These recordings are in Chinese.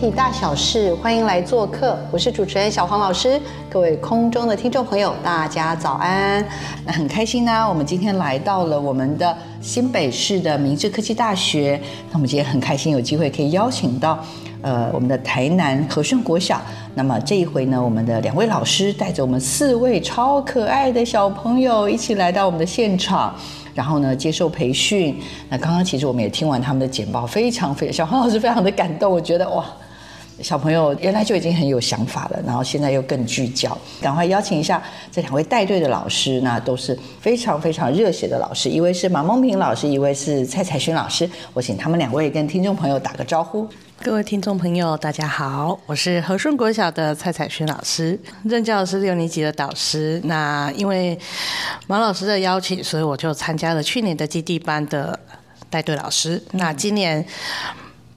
体大小事，欢迎来做客，我是主持人小黄老师。各位空中的听众朋友，大家早安。那很开心呢，我们今天来到了我们的新北市的明治科技大学。那我们今天很开心有机会可以邀请到，呃，我们的台南和顺国小。那么这一回呢，我们的两位老师带着我们四位超可爱的小朋友一起来到我们的现场。然后呢，接受培训。那刚刚其实我们也听完他们的简报，非常非常，小黄老师非常的感动。我觉得哇，小朋友原来就已经很有想法了，然后现在又更聚焦。赶快邀请一下这两位带队的老师，那都是非常非常热血的老师。一位是马梦平老师，一位是蔡彩勋老师。我请他们两位跟听众朋友打个招呼。各位听众朋友，大家好，我是和顺国小的蔡彩勋老师，任教是六年级的导师。那因为马老师的邀请，所以我就参加了去年的基地班的带队老师。那今年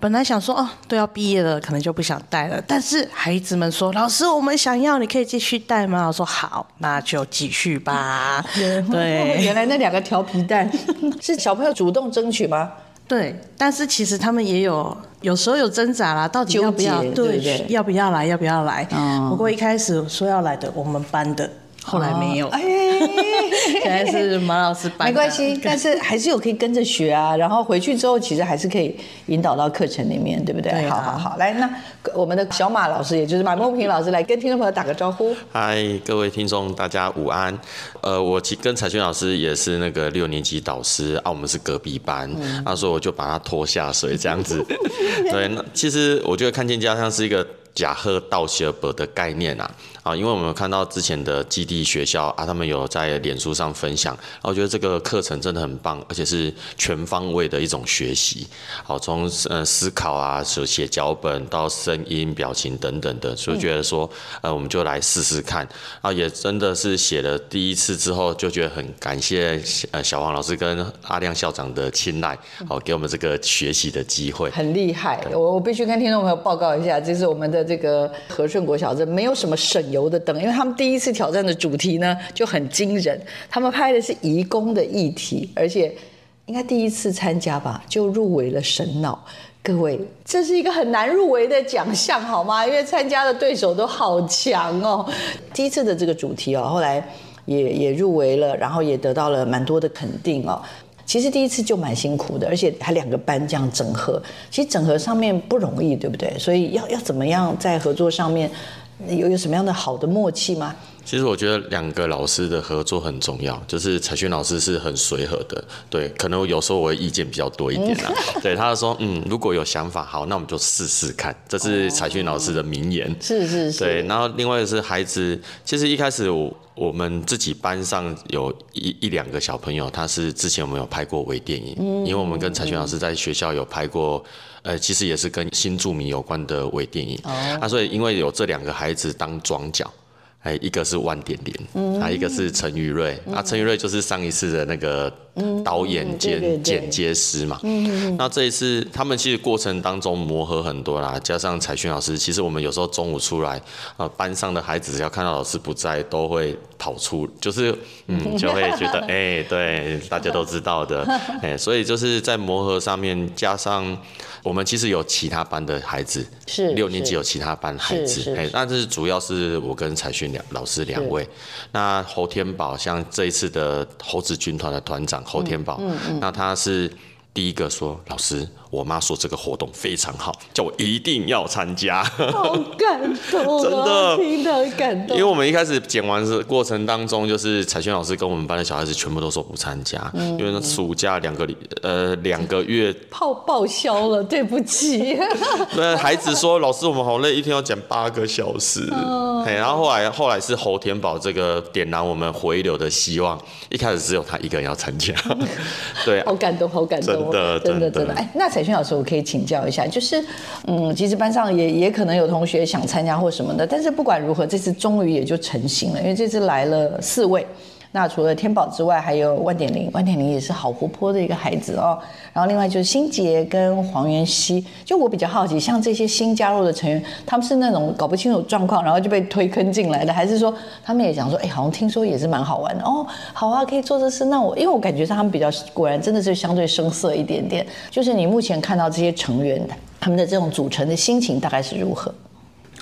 本来想说哦，都要毕业了，可能就不想带了。但是孩子们说，老师，我们想要，你可以继续带吗？我说好，那就继续吧。对，原来那两个调皮蛋 是小朋友主动争取吗？对，但是其实他们也有，有时候有挣扎啦，到底要不要？对对要不要来？要不要来？嗯不过一开始说要来的，我们班的，后来没有。哎，现在是马老师班的，没关系，但是还是有可以跟着学啊。然后回去之后，其实还是可以引导到课程里面，对不对？对啊好好好，来，那我们的小马老师，也就是马梦平老师，来跟听众朋友打个招呼。嗨，各位听众，大家午安。呃，我其跟彩轩老师也是那个六年级导师啊，我们是隔壁班，嗯啊，所以我就把他拖下水这样子。对，那其实我觉得看见家乡是一个假贺道谢伯的概念啊，啊，因为我们有看到之前的基地学校啊，他们有在脸书上分享，然后我觉得这个课程真的很棒，而且是全方位的一种学习。好，从呃思考啊，手写脚本到声音、表情等等的，所以觉得说，呃，我们就来试试看。啊，也真的是写了第一次之后，就觉得很感谢呃小黄老师跟阿亮校长的青睐，好给我们这个学习的机会。很厉害，我我必须跟听众朋友报告一下，这是我们的这个和顺国小，这没有什么省油的灯，因为他们第一次挑战的主题呢就很惊人，他们拍的是移工的议题，而且应该第一次参加吧，就入围了神脑。各位，这是一个很难入围的奖项，好吗？因为参加的对手都好强哦。第一次的这个主题哦，后来也也入围了，然后也得到了蛮多的肯定哦。其实第一次就蛮辛苦的，而且还两个班这样整合，其实整合上面不容易，对不对？所以要要怎么样在合作上面有有什么样的好的默契吗？其实我觉得两个老师的合作很重要，就是彩轩老师是很随和的，对，可能有时候我的意见比较多一点啦，对，他说，嗯，如果有想法，好，那我们就试试看，这是彩轩老师的名言。是是是，对，然后另外是孩子，其实一开始我我们自己班上有一一两个小朋友，他是之前我们有拍过微电影，因为我们跟彩轩老师在学校有拍过，呃，其实也是跟新住民有关的微电影，那所以因为有这两个孩子当庄脚。哎，一个是万点点嗯连，啊，一个是陈宇瑞，啊，陈宇瑞就是上一次的那个导演兼剪接师嘛。嗯那这一次他们其实过程当中磨合很多啦，加上彩轩老师，其实我们有时候中午出来，呃，班上的孩子只要看到老师不在，都会跑出，就是嗯，就会觉得 哎、对，大家都知道的，哎，所以就是在磨合上面，加上我们其实有其他班的孩子，是是六年级有其他班孩子，哎是是，那这是主要是我跟彩训两老师两位。那侯天宝像这一次的猴子军团的团长侯天宝，那他是第一个说：“老师，我妈说这个活动非常好，叫我一定要参加。”好感动、啊，真的听得很感动。因为我们一开始剪完的过程当中，就是彩萱老师跟我们班的小孩子全部都说不参加，嗯因为那暑假两个礼呃两个月，泡报销了，对不起。那孩子说老师我们好累，一天要剪八个小时。哦哎，然后后来后来是侯天宝这个点燃我们回流的希望，一开始只有他一个人要参加，对，好感动，好感动，真的真的，真的真的。哎，那彩萱老师，我可以请教一下，就是，嗯，其实班上也也可能有同学想参加或什么的，但是不管如何，这次终于也就成型了，因为这次来了四位。那除了天宝之外，还有万点零，万点零也是好活泼的一个孩子哦。然后另外就是心杰跟黄元熙，就我比较好奇，像这些新加入的成员，他们是那种搞不清楚状况，然后就被推坑进来的，还是说他们也想说，哎，好像听说也是蛮好玩的哦，好啊，可以做这事。那我因为我感觉上他们比较果然真的是相对生涩一点点，就是你目前看到这些成员他们的这种组成的心情大概是如何？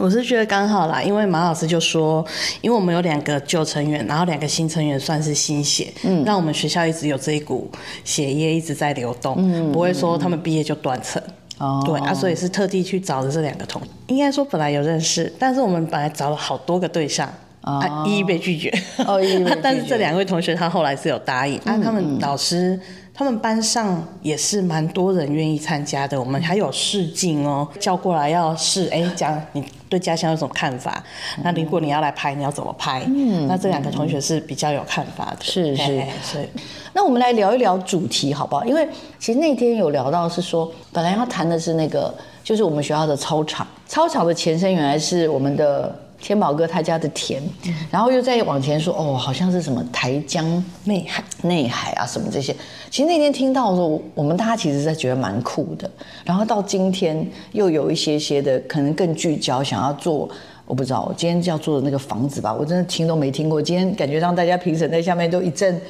我是觉得刚好啦，因为马老师就说，因为我们有两个旧成员，然后两个新成员算是新血，嗯，让我们学校一直有这一股血液一直在流动，嗯，不会说他们毕业就断层。哦对啊，所以是特地去找的这两个同，应该说本来有认识，但是我们本来找了好多个对象，啊，一一被拒绝。哦一一被拒绝 但是这两位同学他后来是有答应，啊，他们老师。他们班上也是蛮多人愿意参加的，我们还有试镜哦，叫过来要试，哎，讲你对家乡有什么看法？那如果你要来拍，你要怎么拍？嗯，那这两个同学是比较有看法的，是是嘿嘿所以那我们来聊一聊主题好不好？因为其实那天有聊到是说，本来要谈的是那个，就是我们学校的操场，操场的前身原来是我们的天宝哥他家的田，然后又再往前说，哦，好像是什么台江内海。内海啊什么这些。其实那天听到的时候，我们大家其实在觉得蛮酷的。然后到今天又有一些些的可能更聚焦，想要做。我不知道，我今天要做的那个房子吧，我真的听都没听过。今天感觉让大家评审在下面都一阵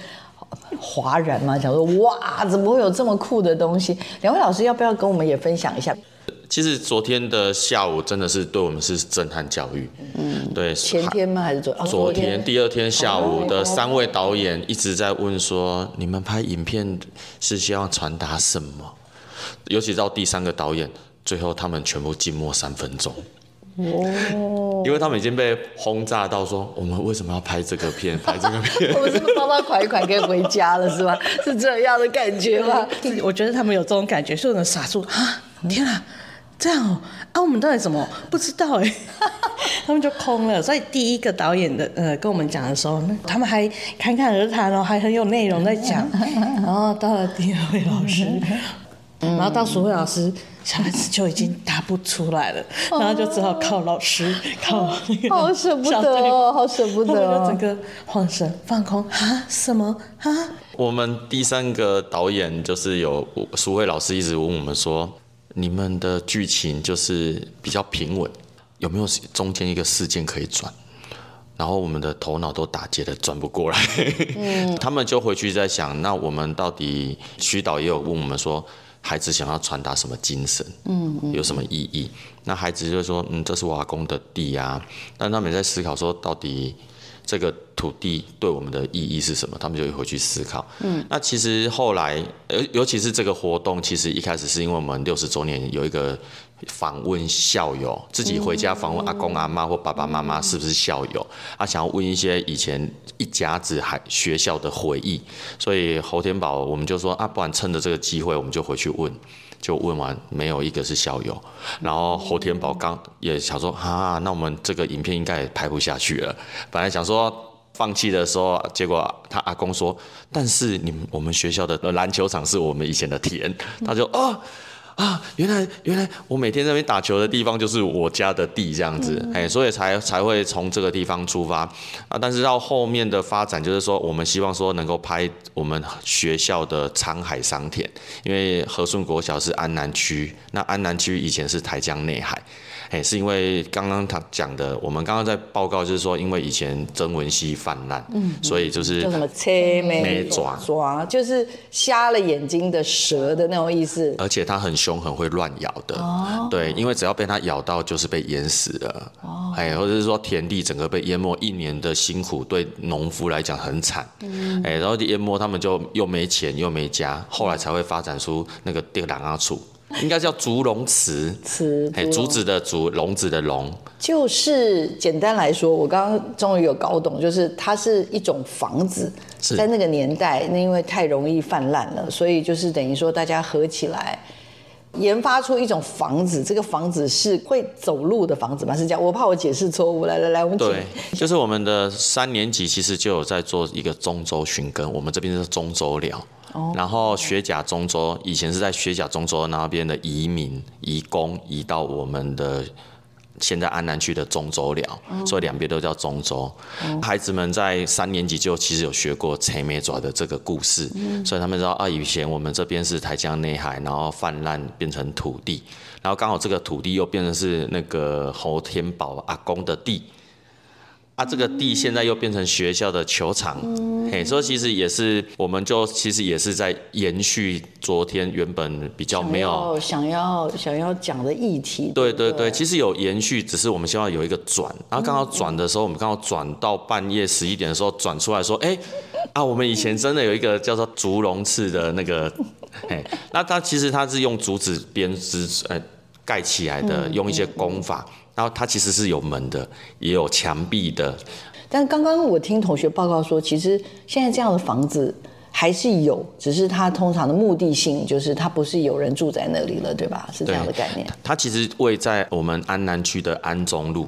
哗然嘛，想说哇，怎么会有这么酷的东西？两位老师要不要跟我们也分享一下？其实昨天的下午真的是对我们是震撼教育，嗯，对，前天吗？还是昨？哦昨天第二天下午的三位导演一直在问说，你们拍影片是希望传达什么？尤其到第三个导演，最后他们全部静默三分钟。哦，因为他们已经被轰炸到说，我们为什么要拍这个片？拍这个片？我们是不是包包款一款可以回家了，是吧？是这样的感觉吗？我觉得他们有这种感觉，所有人傻住啊！天啊，这样哦啊！我们到底怎么不知道哎？他们就空了。所以第一个导演的呃跟我们讲的时候，那他们还侃侃而谈哦，还很有内容在讲。然 后到了第二位老师，然后到所位老师，小孩子就已经答不出来了，然后就只好靠老师，靠那个好舍不得哦，好舍不得哦整。个晃神放空啊？什么啊？我们第三个导演就是有苏慧老师一直问我们说，你们的剧情就是比较平稳，有没有中间一个事件可以转？然后我们的头脑都打结的转不过来，他们就回去在想，那我们到底徐导也有问我们说，孩子想要传达什么精神，嗯，有什么意义？那孩子就说，嗯，这是我阿公的地啊，但他们也在思考说，到底这个土地对我们的意义是什么？他们就会回去思考。嗯，那其实后来，尤尤其是这个活动，其实一开始是因为我们六十周年有一个访问校友，自己回家访问阿公阿妈或爸爸妈妈是不是校友，他想要问一些以前一家子还学校的回忆，所以侯天宝我们就说啊，不然趁着这个机会，我们就回去问。就问完，没有一个是校友。然后侯天宝刚也想说，啊，那我们这个影片应该也拍不下去了。本来想说放弃的时候，结果他阿公说，但是你我们学校的篮球场是我们以前的田，他就啊。啊，原来原来我每天在那边打球的地方就是我家的地这样子，哎、所以才才会从这个地方出发啊。但是到后面的发展，就是说我们希望说能够拍我们学校的沧海桑田，因为和顺国小是安南区，那安南区以前是台江内海。哎，是因为刚刚他讲的，我们刚刚在报告就是说，因为以前曾文熙泛滥，嗯，所以就是叫什么切眉眉爪爪，就是瞎了眼睛的蛇的那种意思。而且它很凶凶狠，会乱咬的。哦，对，因为只要被它咬到，就是被淹死了。哦，哎，或者是说田地整个被淹没，一年的辛苦对农夫来讲很惨。嗯，哎，然后淹没，他们就又没钱又没家，后来才会发展出那个地狼阿楚。应该叫竹笼池，池，哎，竹子的竹，笼子的笼，就是简单来说，我刚刚终于有搞懂，就是它是一种房子，在那个年代，那因为太容易泛滥了，所以就是等于说大家合起来研发出一种房子，这个房子是会走路的房子吗？是这样？我怕我解释错误，来来来，我们对，就是我们的三年级其实就有在做一个中州寻根，我们这边是中州寮。然后学甲中州以前是在学甲中州那边的移民移工移到我们的现在安南区的中州寮，所以两边都叫中州。孩子们在三年级就其实有学过陈美爪的这个故事，所以他们知道啊，以前我们这边是台江内海，然后泛滥变成土地，然后刚好这个土地又变成是那个侯天宝阿公的地。它这个地现在又变成学校的球场，嘿，所以其实也是，我们就其实也是在延续昨天原本比较没有想要想要讲的议题。对对对，其实有延续，只是我们希望有一个转，然后刚好转的时候，我们刚好转到半夜十一点的时候转出来说，哎，啊，我们以前真的有一个叫做竹笼刺的那个，嘿，那它其实它是用竹子编织呃盖起来的，用一些工法。然后它其实是有门的，也有墙壁的。但刚刚我听同学报告说，其实现在这样的房子还是有，只是它通常的目的性就是它不是有人住在那里了，对吧？是这样的概念。它其实位在我们安南区的安中路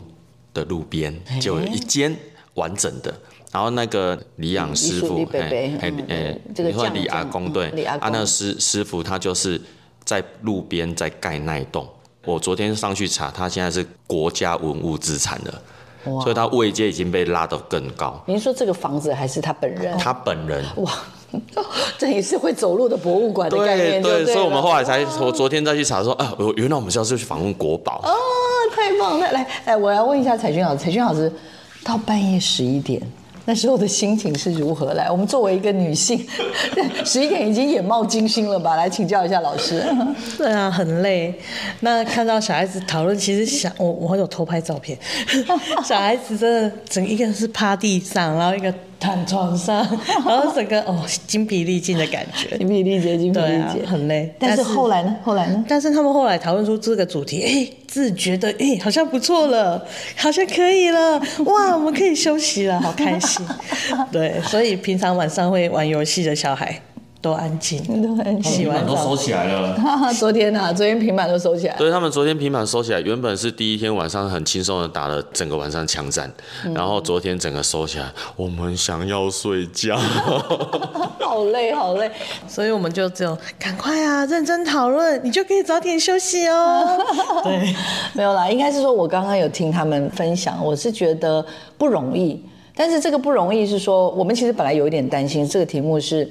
的路边，就有一间完整的。然后那个李养师傅，哎哎，这个李阿公对，啊那师师傅他就是在路边在盖那一栋。我昨天上去查，他现在是国家文物资产了，所以他位阶已经被拉得更高。您说这个房子还是他本人？他本人哇，这也是会走路的博物馆的概念，对对。所以我们后来才，我昨天再去查说啊，原来我们是要去访问国宝。哦，太棒了！来来，我要问一下彩君老师，彩君老师到半夜十一点。那时候的心情是如何？来，我们作为一个女性，十一点已经眼冒金星了吧？来请教一下老师。对啊，很累。那看到小孩子讨论，其实想我我有偷拍照片，小孩子真的整一个是趴地上，然后一个。躺床上，然后整个哦精疲力尽的感觉，精疲力竭，精疲力竭，很累。但是后来呢？后来呢？但是他们后来讨论出这个主题，哎，自觉的哎好像不错了，好像可以了，哇，我们可以休息了，好开心。对，所以平常晚上会玩游戏的小孩。都安静，都安静，平板都收起来了。昨天呐，昨天平板都收起来。对他们昨天平板收起来，原本是第一天晚上很轻松的打了整个晚上枪战，然后昨天整个收起来，我们想要睡觉，好累好累，所以我们就只有赶快啊，认真讨论，你就可以早点休息哦。对，没有啦，应该是说我刚刚有听他们分享，我是觉得不容易，但是这个不容易是说，我们其实本来有一点担心，这个题目是。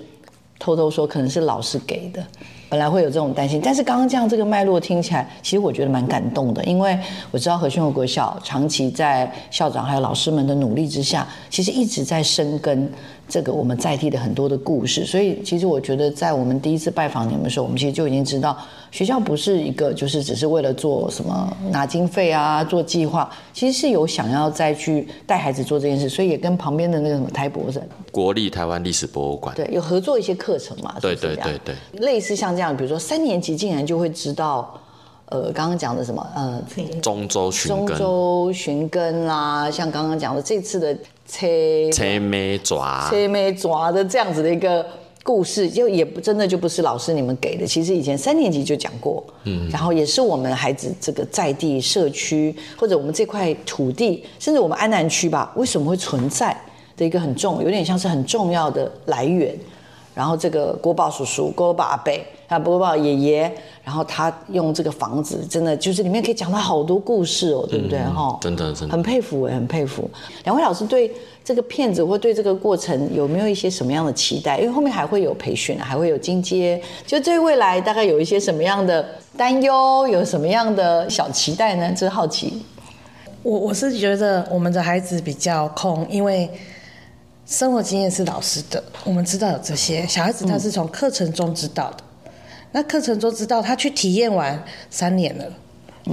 偷偷说，可能是老师给的，本来会有这种担心，但是刚刚这样这个脉络听起来，其实我觉得蛮感动的，因为我知道和讯国校长期在校长还有老师们的努力之下，其实一直在生根。这个我们在地的很多的故事，所以其实我觉得，在我们第一次拜访你们的时候，我们其实就已经知道，学校不是一个就是只是为了做什么拿经费啊、做计划，其实是有想要再去带孩子做这件事，所以也跟旁边的那个什么台博人国立台湾历史博物馆对有合作一些课程嘛？对对对对，类似像这样，比如说三年级竟然就会知道，呃，刚刚讲的什么呃，中州寻根、中州寻根啦，像刚刚讲的这次的。车车没抓，车没抓的这样子的一个故事，就也不真的就不是老师你们给的。其实以前三年级就讲过，嗯，然后也是我们孩子这个在地社区或者我们这块土地，甚至我们安南区吧，为什么会存在的一个很重，有点像是很重要的来源。然后这个国宝叔叔、国宝阿伯、啊国宝爷爷，然后他用这个房子，真的就是里面可以讲到好多故事哦，对不对？哈，真的真的很佩服哎，很佩服。两位老师对这个片子或对这个过程有没有一些什么样的期待？因为后面还会有培训，还会有进阶，就对未来大概有一些什么样的担忧，有什么样的小期待呢？这是好奇。我我是觉得我们的孩子比较空，因为。生活经验是老师的，我们知道有这些小孩子，他是从课程中知道的。那课程中知道，他去体验完三年了，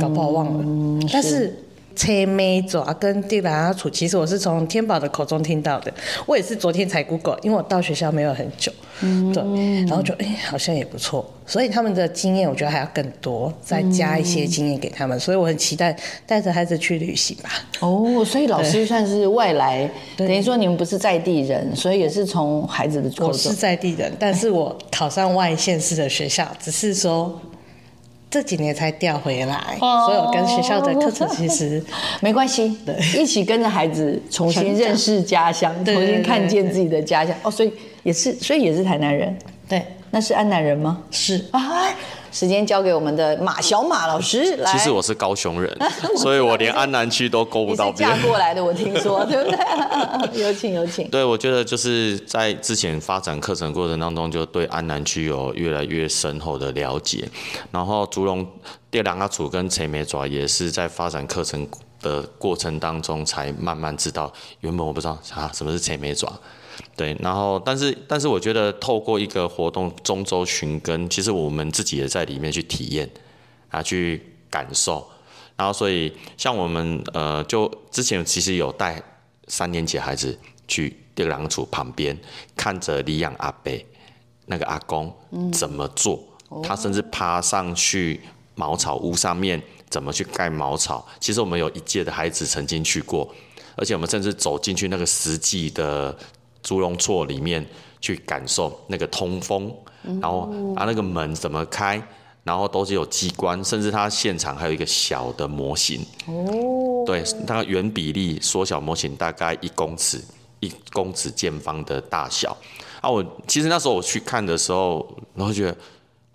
搞不好忘了。但是。车眉爪跟地兰阿楚，其实我是从天宝的口中听到的。我也是昨天才 Google，因为我到学校没有很久，对，然后就哎，好像也不错。所以他们的经验，我觉得还要更多，再加一些经验给他们。所以我很期待带着孩子去旅行吧。哦，所以老师算是外来，等于说你们不是在地人，所以也是从孩子的口中。我是在地人，但是我考上外县市的学校，只是说。这几年才调回来，所以我跟学校的课程其实 没关系，一起跟着孩子重新认识家乡，重新看见自己的家乡。哦，所以也是，所以也是台南人，对，那是安南人吗？是啊。时间交给我们的马小马老师来。其实我是高雄人，所以我连安南区都勾不到边。嫁过来的，我听说，对不对？有请有请。对，我觉得就是在之前发展课程过程当中，就对安南区有越来越深厚的了解。然后竹龙第两个组跟陈美爪也是在发展课程的过程当中，才慢慢知道，原本我不知道啊什么是陈美爪。对，然后但是但是我觉得透过一个活动中周寻根，其实我们自己也在里面去体验啊，去感受，然后所以像我们呃，就之前其实有带三年级孩子去电狼组旁边，看着李养阿伯那个阿公怎么做，他甚至爬上去茅草屋上面怎么去盖茅草。其实我们有一届的孩子曾经去过，而且我们甚至走进去那个实际的。猪笼厝里面去感受那个通风，然后啊那个门怎么开，然后都是有机关，甚至它现场还有一个小的模型。哦，对，它原比例缩小模型大概一公尺，一公尺见方的大小。啊，我其实那时候我去看的时候，然后觉得。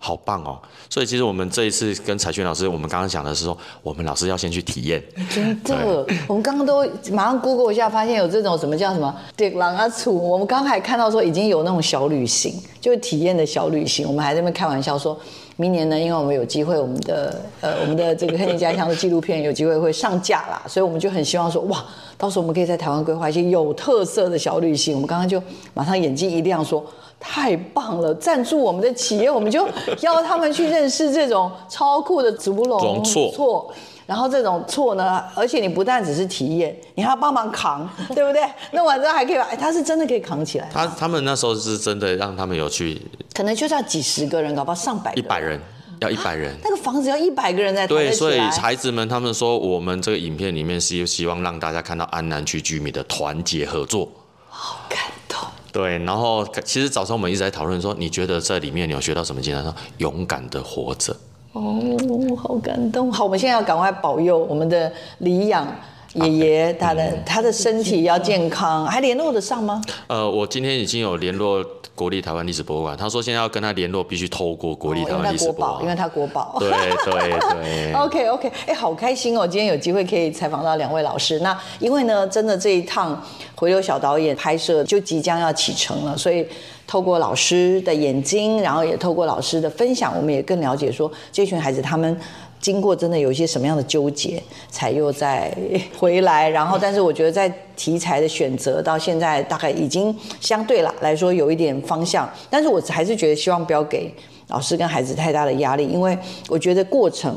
好棒哦！所以其实我们这一次跟彩轩老师，我们刚刚讲的是说，我们老师要先去体验。真的，我们刚刚都马上 Google 一下，发现有这种什么叫什么“对狼啊楚”。我们刚刚还看到说已经有那种小旅行，就是体验的小旅行。我们还在那边开玩笑说，明年呢，因为我们有机会，我们的呃我们的这个黑人家乡的纪录片有机会会上架啦，所以我们就很希望说，哇，到时候我们可以在台湾规划一些有特色的小旅行。我们刚刚就马上眼睛一亮说。太棒了！赞助我们的企业，我们就邀他们去认识这种超酷的竹龙错。然后这种错呢，而且你不但只是体验，你还要帮忙扛，对不对？弄完之后还可以，哎，他是真的可以扛起来。他他们那时候是真的让他们有去，可能就是要几十个人，搞不好上百，一百人要一百人，那个房子要一百个人在对，所以孩子们他们说，我们这个影片里面是希望让大家看到安南区居民的团结合作。好感动。对，然后其实早上我们一直在讨论说，你觉得在里面你有学到什么经验？说勇敢的活着。哦，好感动。好，我们现在要赶快保佑我们的李养爷爷，他的他的身体要健康，还联络得上吗？呃，我今天已经有联络。国立台湾历史博物馆，他说现在要跟他联络，必须透过国立台湾历史博物馆，因为他国宝。对对对。OK OK，哎，好开心哦！今天有机会可以采访到两位老师。那因为呢，真的这一趟回流小导演拍摄就即将要启程了，所以透过老师的眼睛，然后也透过老师的分享，我们也更了解说这群孩子他们。经过真的有一些什么样的纠结，才又再回来。然后，但是我觉得在题材的选择到现在大概已经相对了来说有一点方向。但是我还是觉得希望不要给老师跟孩子太大的压力，因为我觉得过程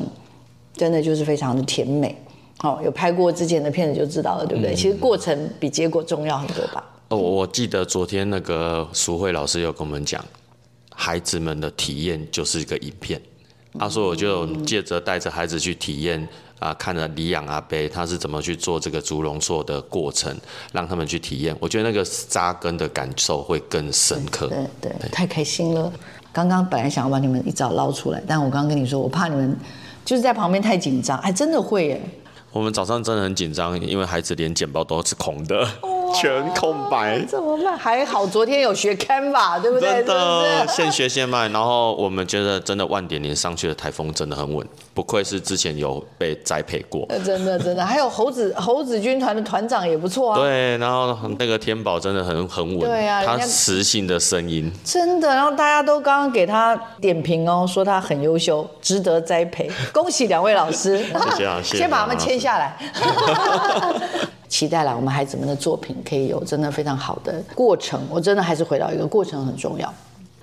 真的就是非常的甜美。好，有拍过之前的片子就知道了，对不对？其实过程比结果重要很多吧。哦，我记得昨天那个淑慧老师有跟我们讲，孩子们的体验就是一个影片。他说：“我就借着带着孩子去体验啊，看了李养阿伯他是怎么去做这个竹笼做的过程，让他们去体验。我觉得那个扎根的感受会更深刻。对对，太开心了。刚刚本来想要把你们一早捞出来，但我刚刚跟你说，我怕你们就是在旁边太紧张，还真的会耶。我们早上真的很紧张，因为孩子连剪报都是空的。”全空白，怎么办？还好昨天有学 Canva，对不对？真的，现学现卖。然后我们觉得真的万点连上去的台风真的很稳，不愧是之前有被栽培过。真的真的，还有猴子 猴子军团的团长也不错啊。对，然后那个天宝真的很很稳。对啊，他磁性的声音。真的，然后大家都刚刚给他点评哦，说他很优秀，值得栽培。恭喜两位老师，谢谢啊，先把他们签下来。期待了，我们孩子们的作品可以有真的非常好的过程。我真的还是回到一个过程很重要。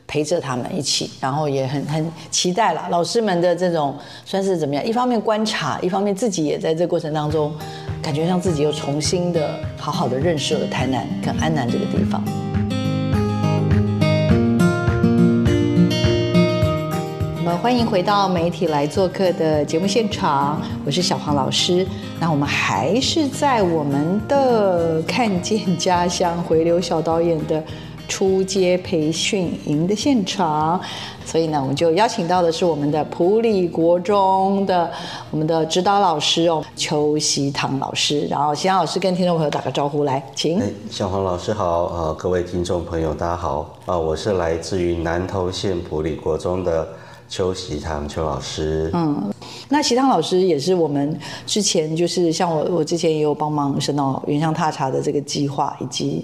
陪着他们一起，然后也很很期待了老师们的这种算是怎么样？一方面观察，一方面自己也在这过程当中，感觉让自己又重新的好好的认识了台南跟安南这个地方。我们欢迎回到媒体来做客的节目现场，我是小黄老师。那我们还是在我们的看见家乡回流小导演的出街培训营的现场，所以呢，我们就邀请到的是我们的普里国中的我们的指导老师哦，邱习堂老师。然后，习堂老师跟听众朋友打个招呼，来，请。小黄老师好，呃，各位听众朋友大家好，啊，我是来自于南投县普里国中的。邱习堂邱老师，嗯，那习堂老师也是我们之前就是像我，我之前也有帮忙申到原乡踏查的这个计划，以及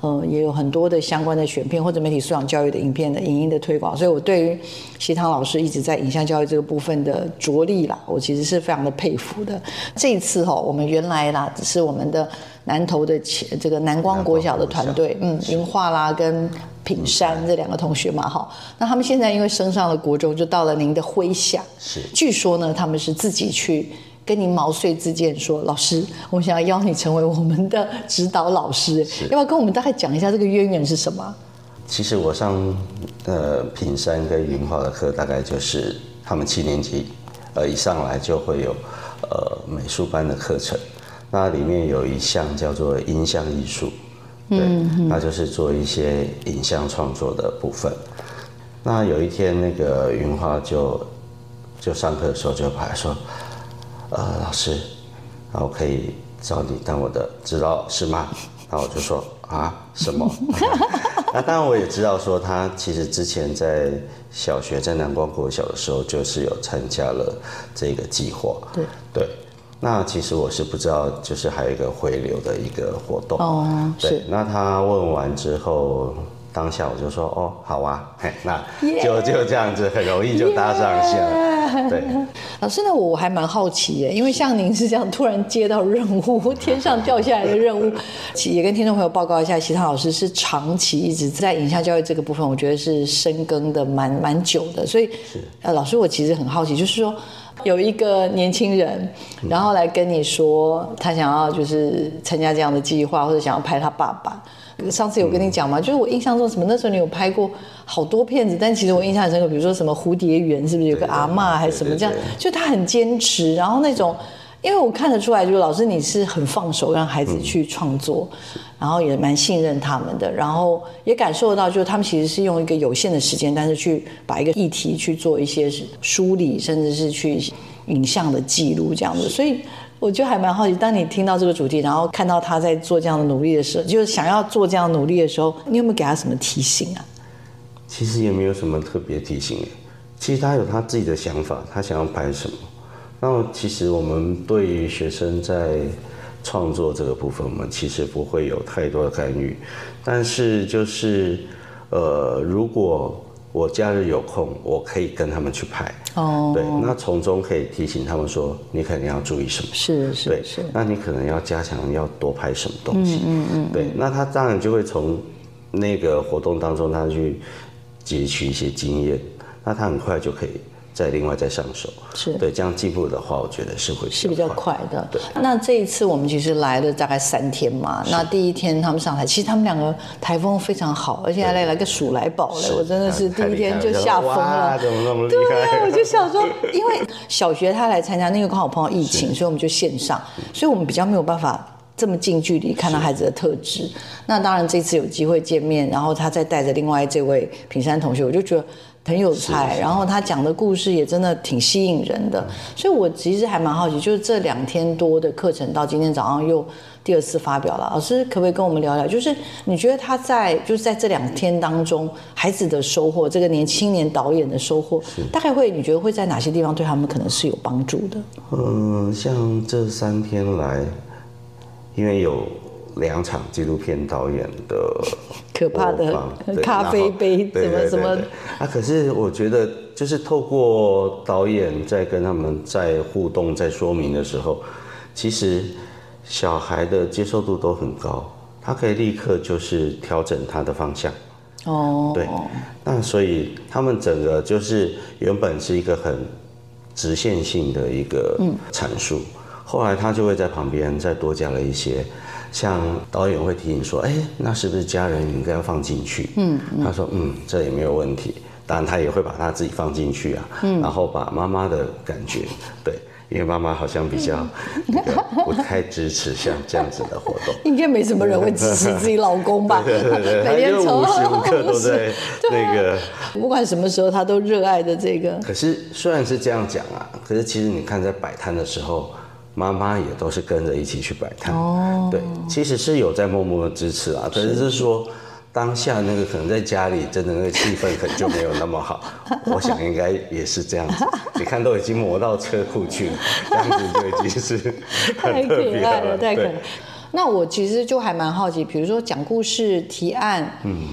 呃也有很多的相关的选片或者媒体素养教育的影片的影音的推广，所以我对于习堂老师一直在影像教育这个部分的着力啦，我其实是非常的佩服的。这一次哈，我们原来啦只是我们的南投的前这个南光国小的团队，嗯，云化啦跟。品山这两个同学嘛，哈，那他们现在因为升上了国中，就到了您的麾下。是，据说呢，他们是自己去跟您毛遂自荐，说老师，我们想要邀你成为我们的指导老师，要不要跟我们大概讲一下这个渊源是什么？其实我上呃品山跟云华的课，大概就是他们七年级呃一上来就会有呃美术班的课程，那里面有一项叫做音像艺术。对，那就是做一些影像创作的部分。那有一天，那个云花就就上课的时候就跑来说：“呃，老师，然后可以找你当我的指导老师吗？” 然后我就说：“啊，什么？” 那当然我也知道，说他其实之前在小学在南光国小的时候，就是有参加了这个计划。对对。那其实我是不知道，就是还有一个回流的一个活动。哦，对。那他问完之后，当下我就说：“哦，好啊，嘿，那就就这样子，很容易就搭上线了。”对。老师呢，我还蛮好奇耶，因为像您是这样突然接到任务，天上掉下来的任务，也跟听众朋友报告一下，其他老师是长期一直在影像教育这个部分，我觉得是深耕的蛮蛮久的。所以，呃，老师，我其实很好奇，就是说。有一个年轻人，然后来跟你说，他想要就是参加这样的计划，或者想要拍他爸爸。上次有跟你讲吗？就是我印象中什么那时候你有拍过好多片子，但其实我印象很深刻，比如说什么蝴蝶园，是不是有个阿嬷还是什么这样？就他很坚持，然后那种。因为我看得出来，就是老师你是很放手让孩子去创作，然后也蛮信任他们的，然后也感受到，就是他们其实是用一个有限的时间，但是去把一个议题去做一些梳理，甚至是去影像的记录这样子。所以我就还蛮好奇，当你听到这个主题，然后看到他在做这样的努力的时候，就是想要做这样努力的时候，你有没有给他什么提醒啊？其实也没有什么特别提醒，其实他有他自己的想法，他想要拍什么。那其实我们对于学生在创作这个部分，我们其实不会有太多的干预。但是就是，呃，如果我假日有空，我可以跟他们去拍。哦。对，那从中可以提醒他们说，你肯定要注意什么。是是。对是。那你可能要加强，要多拍什么东西。嗯嗯嗯。对，那他当然就会从那个活动当中，他去汲取一些经验，那他很快就可以。再另外再上手，是对这样进步的话，我觉得是会是比较快的。对，那这一次我们其实来了大概三天嘛。那第一天他们上台，其实他们两个台风非常好，而且还来了个鼠来宝嘞，我真的是第一天就吓疯了。怎么那么厉害？对，我就想说，因为小学他来参加，那个刚好碰到疫情，所以我们就线上，所以我们比较没有办法这么近距离看到孩子的特质。那当然这次有机会见面，然后他再带着另外这位平山同学，我就觉得。很有才，然后他讲的故事也真的挺吸引人的，所以我其实还蛮好奇，就是这两天多的课程到今天早上又第二次发表了，老师可不可以跟我们聊聊？就是你觉得他在就是在这两天当中，孩子的收获，这个年青年导演的收获，大概会你觉得会在哪些地方对他们可能是有帮助的？嗯，像这三天来，因为有。两场纪录片导演的可怕的 咖啡杯，什么什么啊？可是我觉得，就是透过导演在跟他们在互动、在说明的时候，其实小孩的接受度都很高，他可以立刻就是调整他的方向。哦，对，那所以他们整个就是原本是一个很直线性的一个阐述，后来他就会在旁边再多加了一些，像导演会提醒说，哎，那是不是家人应该要放进去？嗯，他说，嗯，这也没有问题。当然，他也会把他自己放进去啊，嗯然后把妈妈的感觉，对，因为妈妈好像比较那个不太支持像这样子的活动。应该没什么人会支持自己老公吧？对对对，每天从就无时无刻都在 那个。不管什么时候，他都热爱的这个。可是虽然是这样讲啊，可是其实你看在摆摊的时候，妈妈也都是跟着一起去摆摊。哦，对，其实是有在默默的支持啊，可是是说。当下那个可能在家里真的那个气氛可能就没有那么好，我想应该也是这样子。你看都已经磨到车库去了，这样子就已经是太很特别可爱了，了。太可爱。那我其实就还蛮好奇，比如说讲故事、提案，嗯，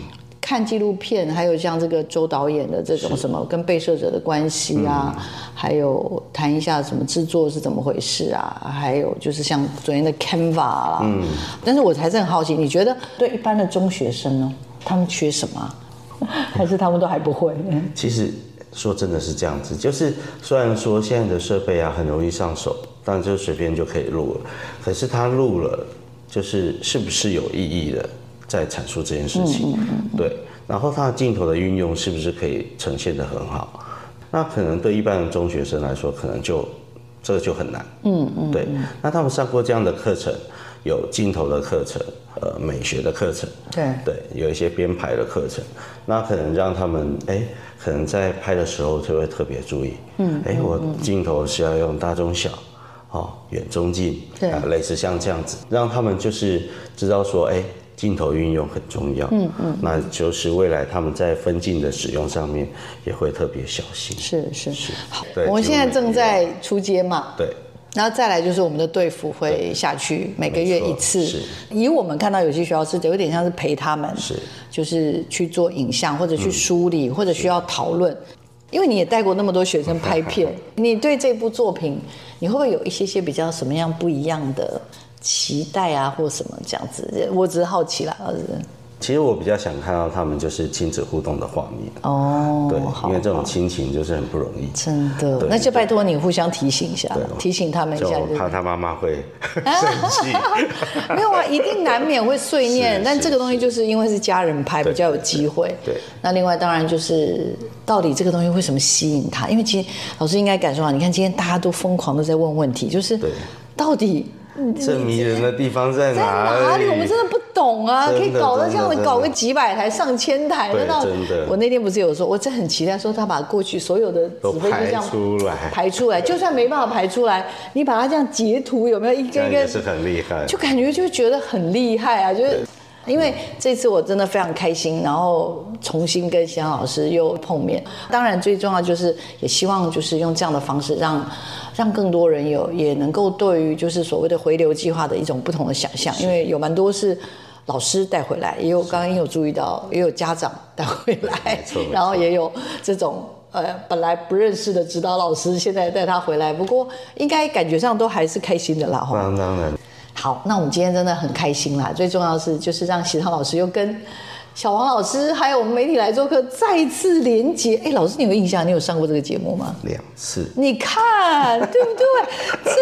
看纪录片，还有像这个周导演的这种什么跟被摄者的关系啊，还有谈一下什么制作是怎么回事啊，还有就是像昨天的 Canva 啦，嗯，但是我还是很好奇，你觉得对一般的中学生呢，他们缺什么啊？还是他们都还不会？其实说真的是这样子，就是虽然说现在的设备啊很容易上手，当然就随便就可以录了，可是他录了，就是是不是有意义的在阐述这件事情？对，然后他的镜头的运用是不是可以呈现的很好？那可能对一般的中学生来说，可能就这个就很难。嗯嗯，对。那他们上过这样的课程，有镜头的课程，呃，美学的课程，对对，有一些编排的课程，那可能让他们哎，可能在拍的时候就会特别注意，嗯，哎，我镜头是要用大中小，哦，远中近，对啊，类似像这样子，让他们就是知道说，哎，镜头运用很重要，嗯嗯，那就是未来他们在分镜的使用上面也会特别小心，是是。是。好，对我们现在正在出街嘛，对，然后再来就是我们的队服会下去，每个月一次。是。以我们看到有些学校是有点像是陪他们，是。就是去做影像或者去梳理，或者需要讨论。因为你也带过那么多学生拍片，你对这部作品，你会不会有一些些比较什么样不一样的期待啊，或什么这样子？我只是好奇啦，儿子。其实我比较想看到他们就是亲子互动的画面，哦，对，因为这种好亲情就是很不容易，真的，那就拜托你互相提醒一下，提醒他们一下。就怕他妈妈会 生气。没有啊，一定难免会碎念，但这个东西就是因为是家人拍，比较有机会。对对那另外当然就是到底这个东西为什么吸引他？因为其实老师应该感受到，你看今天大家都疯狂的在问问题，就是对到底这迷人的地方在在哪哪里？我们真的不懂啊，可以搞到这样的，搞个几百台、上千台，对那真的我那天不是有说，我真的很期待说他把过去所有的都指挥就这样排出来排出来，就算没办法排出来，你把它这样截图，有没有一个一个是很厉害。就感觉就觉得很厉害啊，就是。因为这次我真的非常开心，然后重新跟西阳老师又碰面。当然最重要就是也希望就是用这样的方式让让更多人有也能够对于就是所谓的回流计划的一种不同的想象，因为有蛮多是老师带回来，也有刚刚也有注意到，也有家长带回来 然后也有这种。呃，本来不认识的指导老师，现在带他回来，不过应该感觉上都还是开心的啦，哈。当当然，好，那我们今天真的很开心啦！最重要的是，就是让喜涛老师又跟小王老师还有我们媒体来做客，再次连接。哎，老师，你有印象？你有上过这个节目吗？两次你看，对不对？真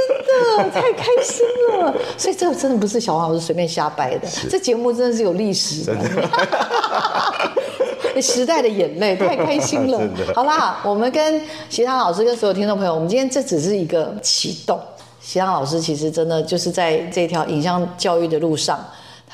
的太开心了！所以这个真的不是小王老师随便瞎掰的，这节目真的是有历史的。时代的眼泪，太开心了。好啦，我们跟席汤老师跟所有听众朋友，我们今天这只是一个启动。席汤老师其实真的就是在这条影像教育的路上。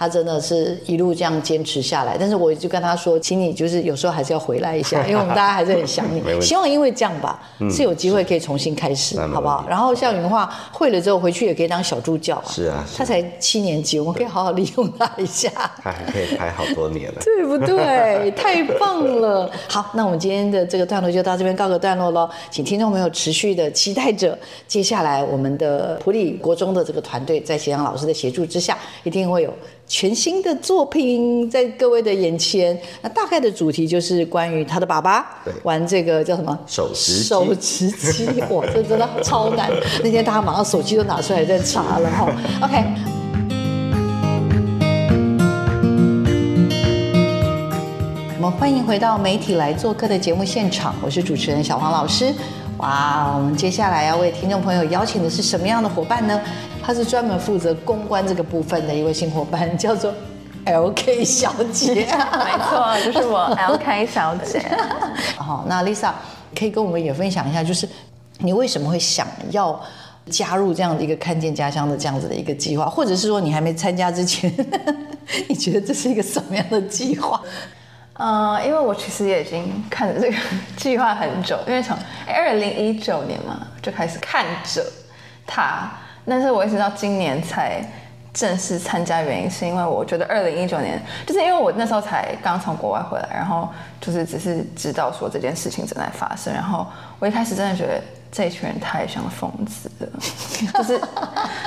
他真的是一路这样坚持下来，但是我就跟他说，请你就是有时候还是要回来一下，因为我们大家还是很想你希望因为这样吧，是有机会可以重新开始，好不好然后像云画会了之后，回去也可以当小助教啊。是啊是啊他才七年级，我们可以好好利用他一下。他还可以拍好多年了。对不对？太棒了！好，那我们今天的这个段落就到这边告个段落喽，请听众朋友持续的期待着接下来我们的普里国中的这个团队在斜阳老师的协助之下，一定会有全新的作品在各位的眼前。那大概的主题就是关于他的爸爸玩这个叫什么手持机手持机，哇，这真的超难。那天大家马上手机都拿出来在查了哈。OK。我们欢迎回到媒体来做客的节目现场，我是主持人小黄老师。哇，我们接下来要为听众朋友邀请的是什么样的伙伴呢？他是专门负责公关这个部分的一位新伙伴，叫做 LK 小姐。没错，就是我 LK 小姐。好，那 Lisa 可以跟我们也分享一下，就是你为什么会想要加入这样的一个看见家乡的这样子的一个计划，或者是说你还没参加之前，你觉得这是一个什么样的计划？嗯，因为我其实也已经看着这个计划很久，因为从二零一九年嘛就开始看着它，但是我一直到今年才正式参加，原因是因为我觉得二零一九年，就是因为我那时候才刚从国外回来，然后就是只是知道说这件事情正在发生，然后我一开始真的觉得这一群人太像疯子了，就是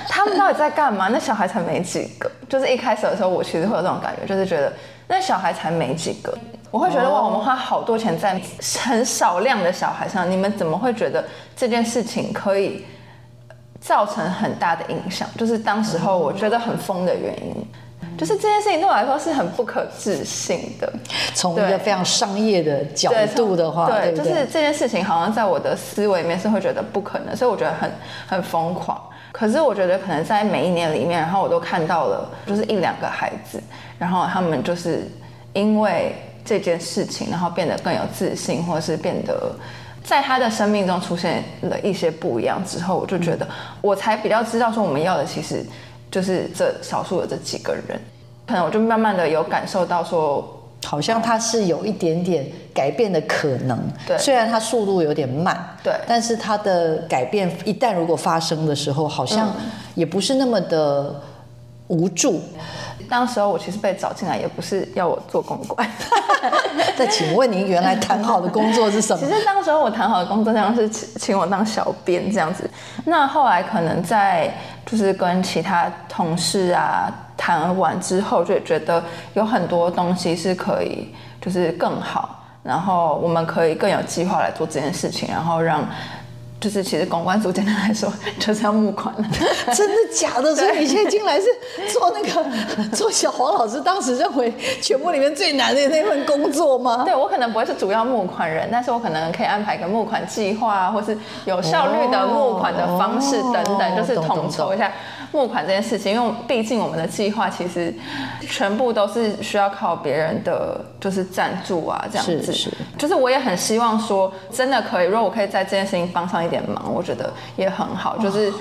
他们到底在干嘛？那小孩才没几个，就是一开始的时候我其实会有这种感觉，就是觉得。那小孩才没几个，我会觉得哇，我们花好多钱在很少量的小孩上，你们怎么会觉得这件事情可以造成很大的影响？就是当时候我觉得很疯的原因，就是这件事情对我来说是很不可置信的。从一个非常商业的角度的话，对，就是这件事情好像在我的思维里面是会觉得不可能，所以我觉得很很疯狂。可是我觉得可能在每一年里面，然后我都看到了，就是一两个孩子。然后他们就是因为这件事情，然后变得更有自信，或者是变得在他的生命中出现了一些不一样之后，我就觉得我才比较知道说我们要的其实就是这少数的这几个人。可能我就慢慢的有感受到说，好像他是有一点点改变的可能。对，虽然他速度有点慢，对，但是他的改变一旦如果发生的时候，好像也不是那么的无助。当时候我其实被找进来也不是要我做公关。那请问您原来谈好的工作是什么？其实当时候我谈好的工作像是请请我当小编这样子。那后来可能在就是跟其他同事啊谈完之后，就觉得有很多东西是可以就是更好，然后我们可以更有计划来做这件事情，然后让。就是其实公关组简单来说就是要募款了，真的假的？所以你现在进来是做那个做小黄老师当时认为全部里面最难的那份工作吗？对我可能不会是主要募款人，但是我可能可以安排一个募款计划，或是有效率的募款的方式等等，就是统筹一下。募款这件事情，因为毕竟我们的计划其实全部都是需要靠别人的，就是赞助啊，这样子。是是。就是我也很希望说，真的可以，如果我可以在这件事情帮上一点忙，我觉得也很好。就是，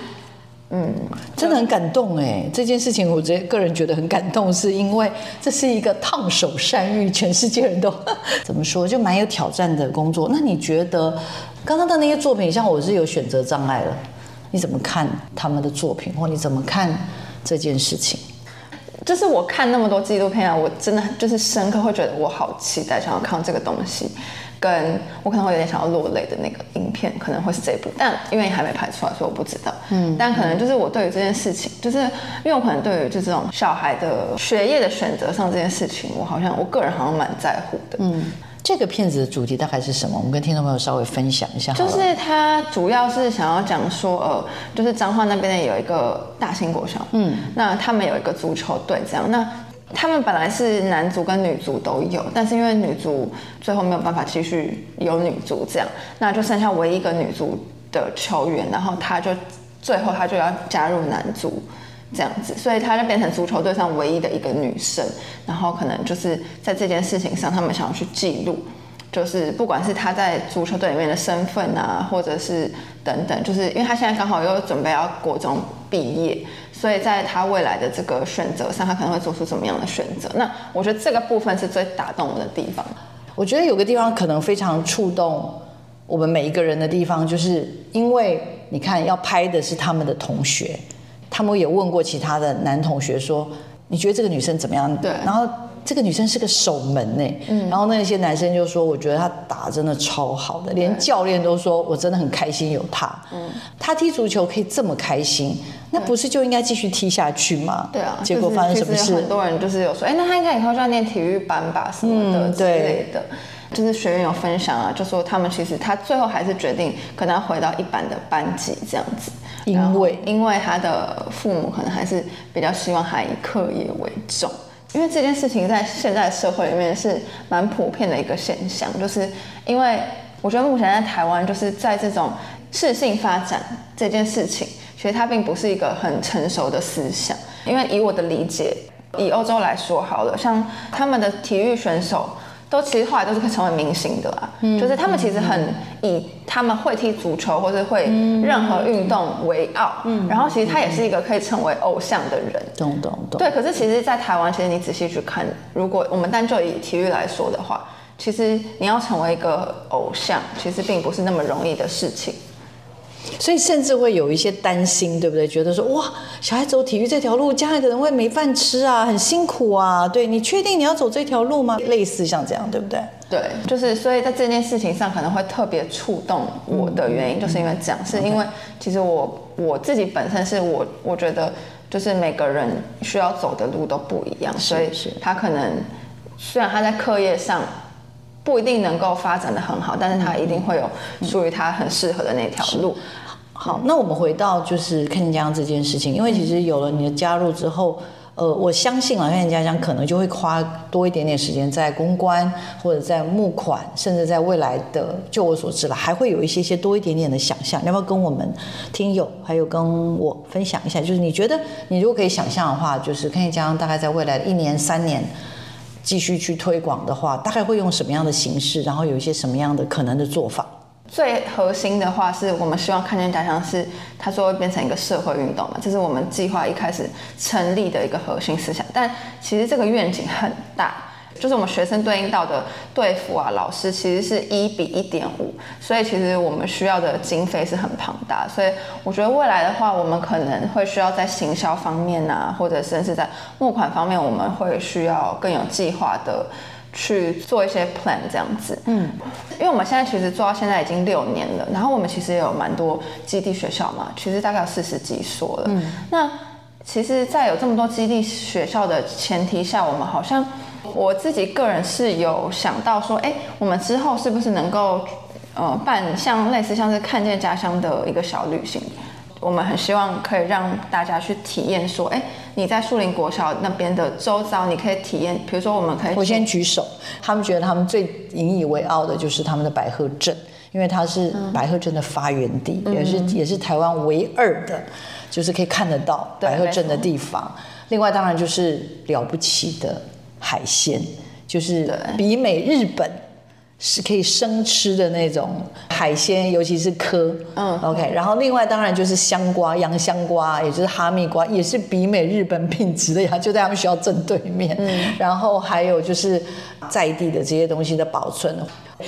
嗯，真的很感动哎，这件事情我觉得个人觉得很感动，是因为这是一个烫手山芋，全世界人都 怎么说，就蛮有挑战的工作。那你觉得刚刚的那些作品，像我是有选择障碍了。你怎么看他们的作品，或你怎么看这件事情？就是我看那么多纪录片啊，我真的就是深刻会觉得我好期待，想要看这个东西。跟我可能会有点想要落泪的那个影片，可能会是这部，但因为还没拍出来，所以我不知道。嗯，但可能就是我对于这件事情，就是因为我可能对于就这种小孩的学业的选择上这件事情，我好像我个人好像蛮在乎的。嗯。这个片子的主题大概是什么？我们跟听众朋友稍微分享一下。就是他主要是想要讲说，呃，就是彰化那边的有一个大兴国小，嗯，那他们有一个足球队，这样。那他们本来是男足跟女足都有，但是因为女足最后没有办法继续有女足这样，那就剩下唯一一个女足的球员，然后他就最后他就要加入男足。这样子，所以她就变成足球队上唯一的一个女生，然后可能就是在这件事情上，他们想要去记录，就是不管是她在足球队里面的身份啊，或者是等等，就是因为她现在刚好又准备要国中毕业，所以在她未来的这个选择上，她可能会做出什么样的选择？那我觉得这个部分是最打动我的地方。我觉得有个地方可能非常触动我们每一个人的地方，就是因为你看要拍的是他们的同学。他们也问过其他的男同学说：“你觉得这个女生怎么样？”对。然后这个女生是个守门呢。嗯。然后那些男生就说：“我觉得她打真的超好的，连教练都说我真的很开心有她。嗯。她踢足球可以这么开心，那不是就应该继续踢下去吗？对啊。结果发生什么事？很多人就是有说：“哎，那她应该以后就要念体育班吧，什么的之类的。”就是学员有分享啊，就说他们其实他最后还是决定可能要回到一般的班级这样子。因为因为他的父母可能还是比较希望他以课业为重，因为这件事情在现在社会里面是蛮普遍的一个现象，就是因为我觉得目前在台湾就是在这种适性发展这件事情，其实它并不是一个很成熟的思想。因为以我的理解，以欧洲来说好了，像他们的体育选手。都其实后来都是可以成为明星的啦，就是他们其实很以他们会踢足球或者会任何运动为傲，嗯然后其实他也是一个可以成为偶像的人。懂懂懂。对，可是其实，在台湾，其实你仔细去看，如果我们单就以体育来说的话，其实你要成为一个偶像，其实并不是那么容易的事情。所以甚至会有一些担心，对不对？觉得说哇，小孩走体育这条路，将来可能会没饭吃啊，很辛苦啊。对你确定你要走这条路吗？类似像这样，对不对？对，就是所以在这件事情上可能会特别触动我的原因，就是因为这样，是因为其实我我自己本身是我我觉得就是每个人需要走的路都不一样，所以他可能虽然他在课业上不一定能够发展的很好，但是他一定会有属于他很适合的那条路。好，那我们回到就是看见家乡这件事情，因为其实有了你的加入之后，呃，我相信啊，看见家乡可能就会花多一点点时间在公关或者在募款，甚至在未来的，就我所知了，还会有一些些多一点点的想象。要不要跟我们听友还有跟我分享一下？就是你觉得你如果可以想象的话，就是看见家乡大概在未来的一年、三年继续去推广的话，大概会用什么样的形式？然后有一些什么样的可能的做法？最核心的话是我们希望看见家乡是他说会变成一个社会运动嘛，这是我们计划一开始成立的一个核心思想。但其实这个愿景很大，就是我们学生对应到的队服啊，老师其实是一比一点五，所以其实我们需要的经费是很庞大。所以我觉得未来的话，我们可能会需要在行销方面啊，或者甚至在募款方面，我们会需要更有计划的。去做一些 plan 这样子，嗯，因为我们现在其实做到现在已经六年了，然后我们其实也有蛮多基地学校嘛，其实大概有四十几所了。嗯，那其实，在有这么多基地学校的前提下，我们好像我自己个人是有想到说，哎，我们之后是不是能够呃办像类似像是看见家乡的一个小旅行？我们很希望可以让大家去体验，说，哎，你在树林国小那边的周遭，你可以体验，比如说，我们可以，我先举手，他们觉得他们最引以为傲的就是他们的白鹤镇，因为它是白鹤镇的发源地，也是也是台湾唯二的，就是可以看得到白鹤镇的地方。另外，当然就是了不起的海鲜，就是比美日本。是可以生吃的那种海鲜，尤其是科，嗯，OK。然后另外当然就是香瓜，洋香瓜，也就是哈密瓜，也是比美日本品质的呀，就在他们学校正对面。嗯，然后还有就是在地的这些东西的保存。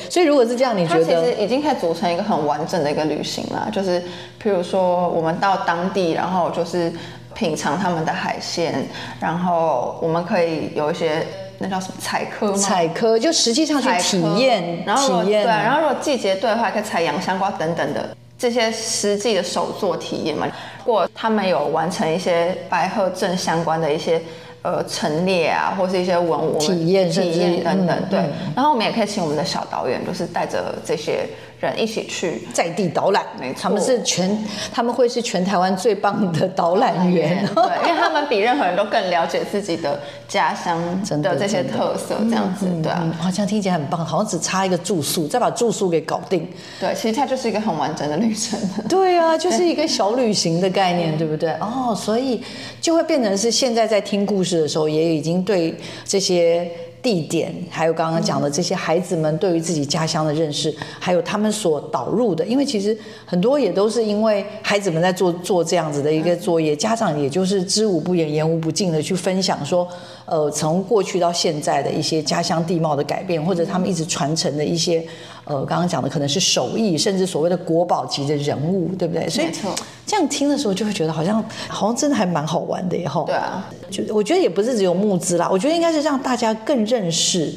所以如果是这样，你觉得？其实已经可以组成一个很完整的一个旅行了。就是譬如说，我们到当地，然后就是品尝他们的海鲜，然后我们可以有一些。那叫什么采科吗？采科就实际上去体验，然后对，然后如果季节对的话，可以采洋香瓜等等的这些实际的手作体验嘛。如果他们有完成一些白鹤镇相关的一些呃陈列啊，或是一些文物体验、体验等等，对。然后我们也可以请我们的小导演，就是带着这些。人一起去。在地导览，没错，他们是全，他们会是全台湾最棒的导览员，对，因为他们比任何人都更了解自己的家乡的这些特色，这样子，对啊，好像听起来很棒，好像只差一个住宿，再把住宿给搞定，对，其实它就是一个很完整的旅程，对啊，就是一个小旅行的概念，对不对？哦，所以就会变成是现在在听故事的时候，也已经对这些。地点，还有刚刚讲的这些孩子们对于自己家乡的认识，还有他们所导入的，因为其实很多也都是因为孩子们在做做这样子的一个作业，家长也就是知无不言，言无不尽的去分享说，呃，从过去到现在的一些家乡地貌的改变，或者他们一直传承的一些。呃，刚刚讲的可能是手艺，甚至所谓的国宝级的人物，对不对？没错。这样听的时候，就会觉得好像好像真的还蛮好玩的，以后。对啊。就我觉得也不是只有募资啦，我觉得应该是让大家更认识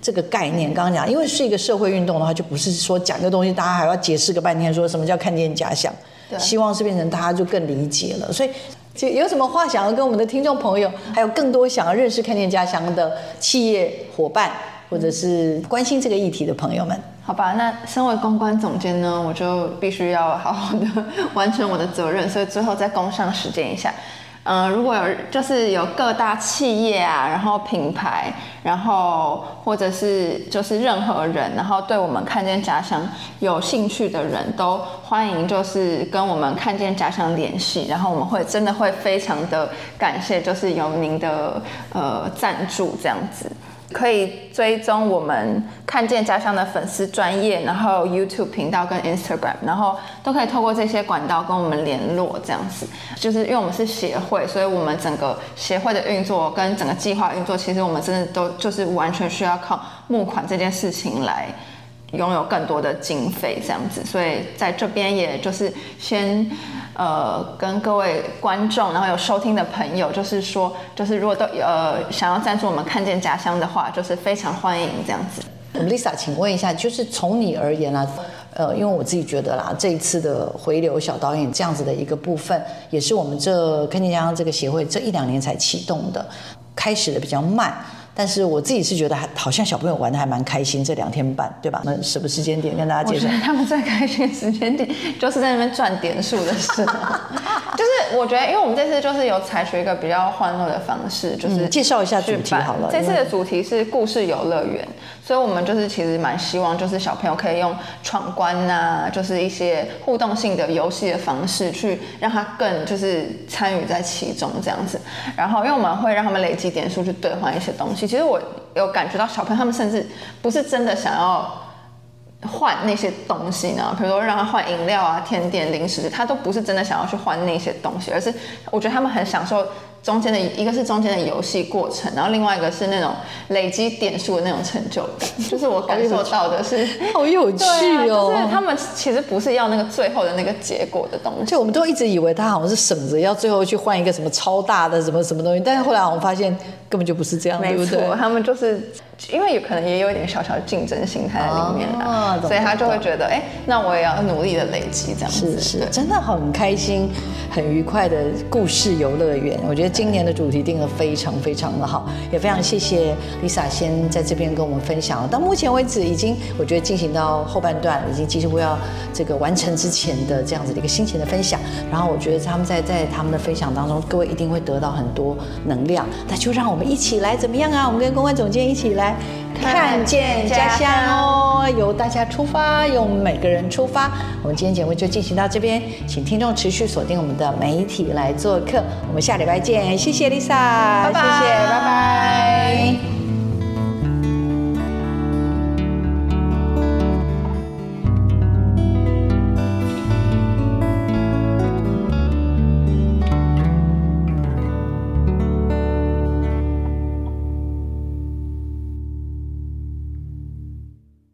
这个概念。刚刚讲，因为是一个社会运动的话，就不是说讲一个东西，大家还要解释个半天，说什么叫看见家乡。对。希望是变成大家就更理解了，所以就有什么话想要跟我们的听众朋友，还有更多想要认识看见家乡的企业伙伴，或者是关心这个议题的朋友们。好吧，那身为公关总监呢，我就必须要好好的 完成我的责任，所以最后再工商实践一下。嗯、如果有就是有各大企业啊，然后品牌，然后或者是就是任何人，然后对我们看见家乡有兴趣的人都欢迎，就是跟我们看见家乡联系，然后我们会真的会非常的感谢，就是有您的呃赞助这样子。可以追踪我们看见家乡的粉丝专业，然后 YouTube 频道跟 Instagram，然后都可以透过这些管道跟我们联络，这样子。就是因为我们是协会，所以我们整个协会的运作跟整个计划运作，其实我们真的都就是完全需要靠募款这件事情来拥有更多的经费，这样子。所以在这边也就是先。呃，跟各位观众，然后有收听的朋友，就是说，就是如果都呃想要赞助我们看见家乡的话，就是非常欢迎这样子。Lisa，请问一下，就是从你而言啦，呃，因为我自己觉得啦，这一次的回流小导演这样子的一个部分，也是我们这看见家乡这个协会这一两年才启动的，开始的比较慢。但是我自己是觉得还好像小朋友玩的还蛮开心，这两天半，对吧？那什么时间点跟大家介绍？他们最开心的时间点 就是在那边赚点数的时候，就是我觉得，因为我们这次就是有采取一个比较欢乐的方式，就是嗯介绍一下主题好了这次的主题是故事游乐园，所以我们就是其实蛮希望就是小朋友可以用闯关呐、就是一些互动性的游戏的方式去让他更就是参与在其中这样子。然后因为我们会让他们累积点数去兑换一些东西，其实我有感觉到小朋友他们甚至不是真的想要。换那些东西呢？比如说让他换饮料啊、甜点、零食，他都不是真的想要去换那些东西，而是我觉得他们很享受中间的一个是中间的游戏过程，然后另外一个是那种累积点数的那种成就感，就是我感受到的是。好有趣哦！就是他们其实不是要那个最后的那个结果的东西，就我们都一直以为他好像是省着要最后去换一个什么超大的什么什么东西，但是后来我们发现根本就不是这样，对不对？他们就是因为有可能也有一点小小的竞争心态在里面哦啦，懂所以他就会觉得，哎，那我也要努力的累积这样子。是真的很开心、很愉快的故事游乐园。我觉得今年的主题定的非常非常的好，也非常谢谢 Lisa 先在这边跟我们分享。到目前为止，已经我觉得进行到后半段，已经几乎要这个完成之前的这样子的一个心情的分享。然后我觉得他们在在他们的分享当中，各位一定会得到很多能量。那就让我们一起来怎么样啊？我们跟公关总监一起来看见家乡哦，由大家出发，由我们每个人出发。我们今天节目就进行到这边，请听众持续锁定我们的媒体来做客。我们下礼拜见，谢谢 Lisa，谢谢，拜拜。